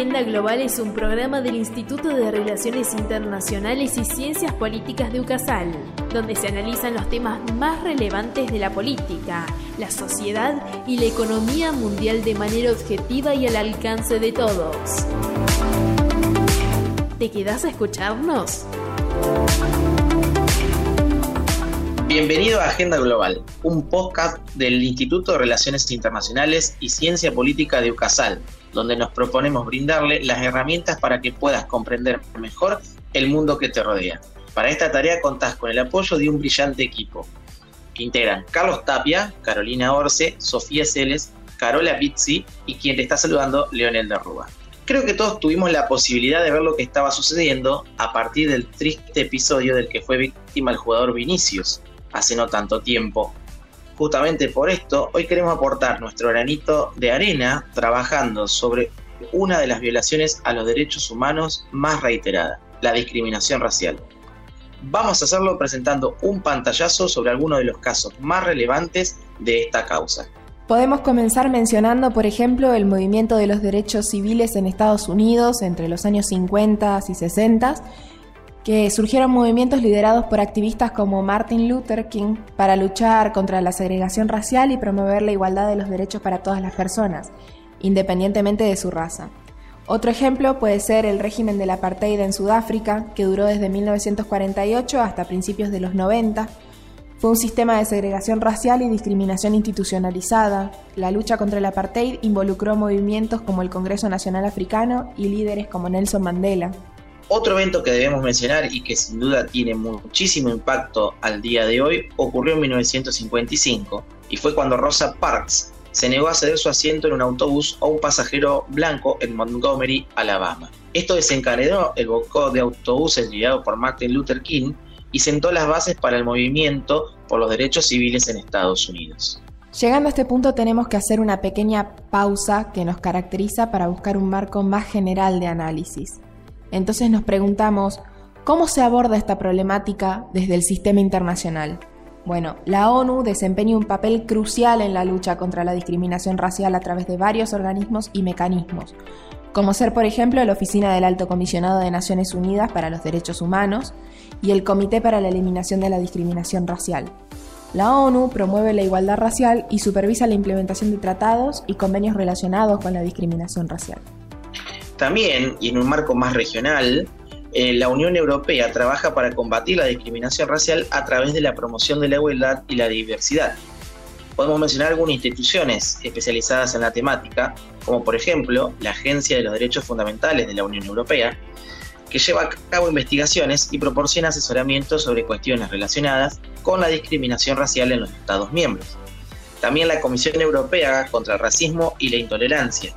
Agenda Global es un programa del Instituto de Relaciones Internacionales y Ciencias Políticas de UCASAL, donde se analizan los temas más relevantes de la política, la sociedad y la economía mundial de manera objetiva y al alcance de todos. ¿Te quedas a escucharnos? Bienvenido a Agenda Global, un podcast del Instituto de Relaciones Internacionales y Ciencia Política de UCASAL, donde nos proponemos brindarle las herramientas para que puedas comprender mejor el mundo que te rodea. Para esta tarea contás con el apoyo de un brillante equipo, que integran Carlos Tapia, Carolina Orce, Sofía Celes, Carola Pizzi y quien te está saludando, Leonel de Rúa. Creo que todos tuvimos la posibilidad de ver lo que estaba sucediendo a partir del triste episodio del que fue víctima el jugador Vinicius, hace no tanto tiempo. Justamente por esto, hoy queremos aportar nuestro granito de arena trabajando sobre una de las violaciones a los derechos humanos más reiterada, la discriminación racial. Vamos a hacerlo presentando un pantallazo sobre algunos de los casos más relevantes de esta causa. Podemos comenzar mencionando, por ejemplo, el movimiento de los derechos civiles en Estados Unidos entre los años 50 y 60 que surgieron movimientos liderados por activistas como Martin Luther King para luchar contra la segregación racial y promover la igualdad de los derechos para todas las personas, independientemente de su raza. Otro ejemplo puede ser el régimen del apartheid en Sudáfrica, que duró desde 1948 hasta principios de los 90. Fue un sistema de segregación racial y discriminación institucionalizada. La lucha contra el apartheid involucró movimientos como el Congreso Nacional Africano y líderes como Nelson Mandela. Otro evento que debemos mencionar y que sin duda tiene muchísimo impacto al día de hoy ocurrió en 1955 y fue cuando Rosa Parks se negó a ceder su asiento en un autobús a un pasajero blanco en Montgomery, Alabama. Esto desencadenó el boicot de autobuses liderado por Martin Luther King y sentó las bases para el movimiento por los derechos civiles en Estados Unidos. Llegando a este punto tenemos que hacer una pequeña pausa que nos caracteriza para buscar un marco más general de análisis. Entonces nos preguntamos, ¿cómo se aborda esta problemática desde el sistema internacional? Bueno, la ONU desempeña un papel crucial en la lucha contra la discriminación racial a través de varios organismos y mecanismos, como ser por ejemplo la Oficina del Alto Comisionado de Naciones Unidas para los Derechos Humanos y el Comité para la Eliminación de la Discriminación Racial. La ONU promueve la igualdad racial y supervisa la implementación de tratados y convenios relacionados con la discriminación racial. También, y en un marco más regional, eh, la Unión Europea trabaja para combatir la discriminación racial a través de la promoción de la igualdad y la diversidad. Podemos mencionar algunas instituciones especializadas en la temática, como por ejemplo la Agencia de los Derechos Fundamentales de la Unión Europea, que lleva a cabo investigaciones y proporciona asesoramiento sobre cuestiones relacionadas con la discriminación racial en los Estados miembros. También la Comisión Europea contra el Racismo y la Intolerancia,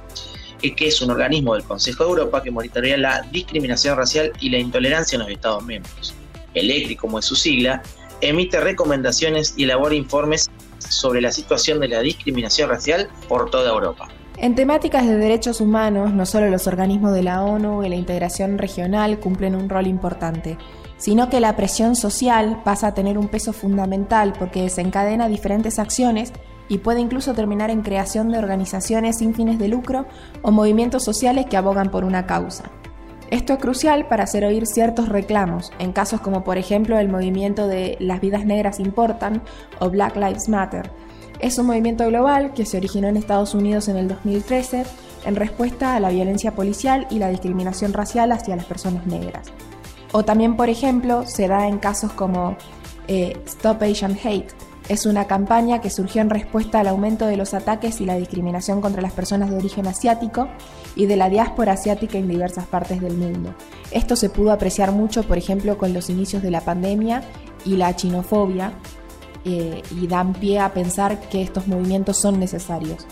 que es un organismo del Consejo de Europa que monitorea la discriminación racial y la intolerancia en los Estados miembros. El ECRI, como es su sigla, emite recomendaciones y elabora informes sobre la situación de la discriminación racial por toda Europa. En temáticas de derechos humanos, no solo los organismos de la ONU y la integración regional cumplen un rol importante, sino que la presión social pasa a tener un peso fundamental porque desencadena diferentes acciones y puede incluso terminar en creación de organizaciones sin fines de lucro o movimientos sociales que abogan por una causa. Esto es crucial para hacer oír ciertos reclamos, en casos como por ejemplo el movimiento de Las vidas negras importan o Black Lives Matter. Es un movimiento global que se originó en Estados Unidos en el 2013 en respuesta a la violencia policial y la discriminación racial hacia las personas negras. O también, por ejemplo, se da en casos como eh, Stop Asian Hate, es una campaña que surgió en respuesta al aumento de los ataques y la discriminación contra las personas de origen asiático y de la diáspora asiática en diversas partes del mundo. Esto se pudo apreciar mucho, por ejemplo, con los inicios de la pandemia y la chinofobia, eh, y dan pie a pensar que estos movimientos son necesarios.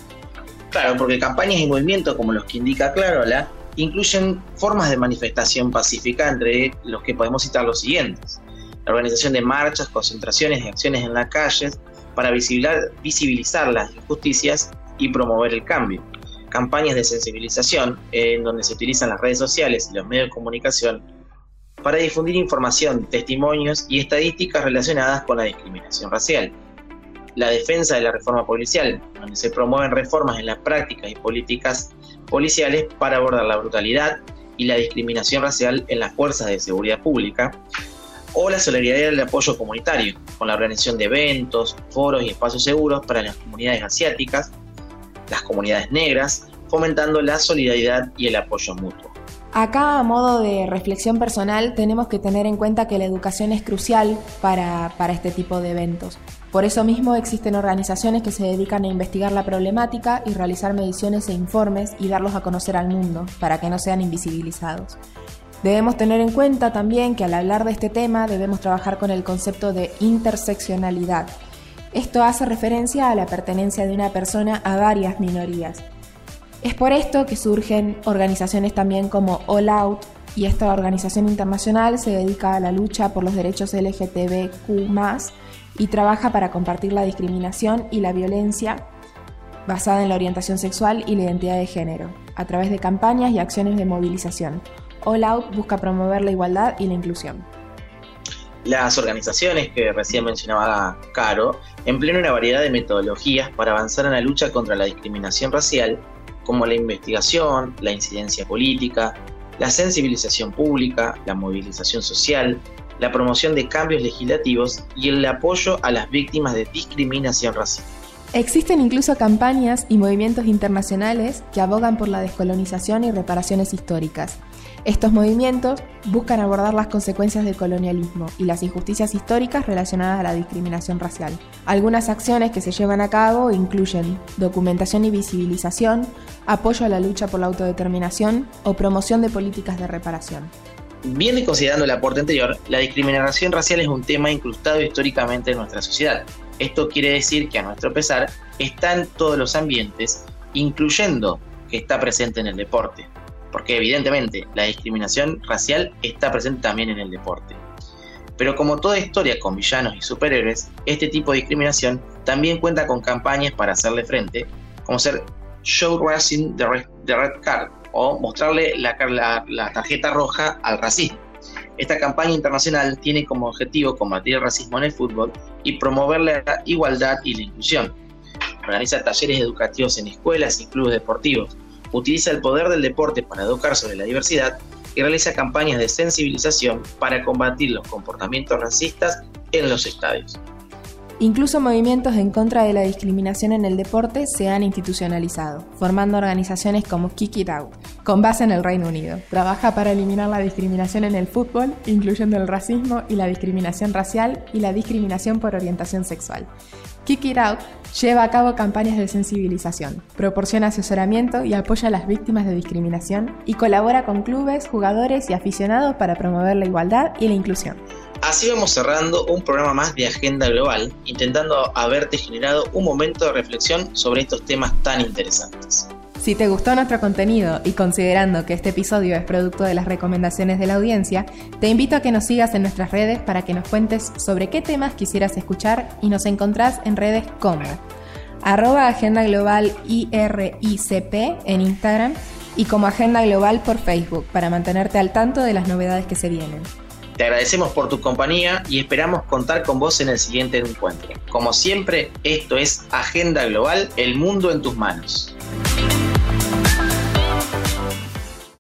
Claro, porque campañas y movimientos como los que indica Clarola incluyen formas de manifestación pacífica entre los que podemos citar los siguientes la organización de marchas, concentraciones y acciones en las calles para visibilizar, las injusticias y promover el cambio. Campañas de sensibilización en donde se utilizan las redes sociales y los medios de comunicación para difundir información, testimonios y estadísticas relacionadas con la discriminación racial. La defensa de la reforma policial, donde se promueven reformas en las prácticas y políticas policiales para abordar la brutalidad y la discriminación racial en las fuerzas de seguridad pública, o la solidaridad y el apoyo comunitario, con la organización de eventos, foros y espacios seguros para las comunidades asiáticas, las comunidades negras, fomentando la solidaridad y el apoyo mutuo. Acá, a modo de reflexión personal, tenemos que tener en cuenta que la educación es crucial para, para, este tipo de eventos. Por eso mismo existen organizaciones que se dedican a investigar la problemática y realizar mediciones e informes y darlos a conocer al mundo, para que no sean invisibilizados. Debemos tener en cuenta también que al hablar de este tema debemos trabajar con el concepto de interseccionalidad. Esto hace referencia a la pertenencia de una persona a varias minorías. Es por esto que surgen organizaciones también como All Out y esta organización internacional se dedica a la lucha por los derechos LGTBQ y trabaja para compartir la discriminación y la violencia basada en la orientación sexual y la identidad de género, a través de campañas y acciones de movilización. All Out busca promover la igualdad y la inclusión. Las organizaciones que recién mencionaba Caro emplean una variedad de metodologías para avanzar en la lucha contra la discriminación racial, como la investigación, la incidencia política, la sensibilización pública, la movilización social, la promoción de cambios legislativos y el apoyo a las víctimas de discriminación racial. Existen incluso campañas y movimientos internacionales que abogan por la descolonización y reparaciones históricas. Estos movimientos buscan abordar las consecuencias del colonialismo y las injusticias históricas relacionadas a la discriminación racial. Algunas acciones que se llevan a cabo incluyen documentación y visibilización, apoyo a la lucha por la autodeterminación o promoción de políticas de reparación. Bien y considerando el aporte anterior, la discriminación racial es un tema incrustado históricamente en nuestra sociedad. Esto quiere decir que a nuestro pesar está en todos los ambientes, incluyendo que está presente en el deporte, porque evidentemente la discriminación racial está presente también en el deporte. Pero como toda historia con villanos y superhéroes, este tipo de discriminación también cuenta con campañas para hacerle frente, como ser Show Racing the Red, Card o mostrarle la, la tarjeta roja al racismo. Esta campaña internacional tiene como objetivo combatir el racismo en el fútbol y promover la igualdad y la inclusión. Organiza talleres educativos en escuelas y clubes deportivos. Utiliza el poder del deporte para educar sobre la diversidad y realiza campañas de sensibilización para combatir los comportamientos racistas en los estadios. Incluso movimientos en contra de la discriminación en el deporte se han institucionalizado, formando organizaciones como Kick It Out, con base en el Reino Unido. Trabaja para eliminar la discriminación en el fútbol, incluyendo el racismo y la discriminación racial y la discriminación por orientación sexual. Kick It Out lleva a cabo campañas de sensibilización, proporciona asesoramiento y apoya a las víctimas de discriminación y colabora con clubes, jugadores y aficionados para promover la igualdad y la inclusión. Así vamos cerrando un programa más de Agenda Global, intentando haberte generado un momento de reflexión sobre estos temas tan interesantes. Si te gustó nuestro contenido y considerando que este episodio es producto de las recomendaciones de la audiencia, te invito a que nos sigas en nuestras redes para que nos cuentes sobre qué temas quisieras escuchar y nos encontrás en redes como arroba Agenda Global IRICP en Instagram y como Agenda Global por Facebook para mantenerte al tanto de las novedades que se vienen. Te agradecemos por tu compañía y esperamos contar con vos en el siguiente encuentro. Como siempre, esto es Agenda Global, el mundo en tus manos.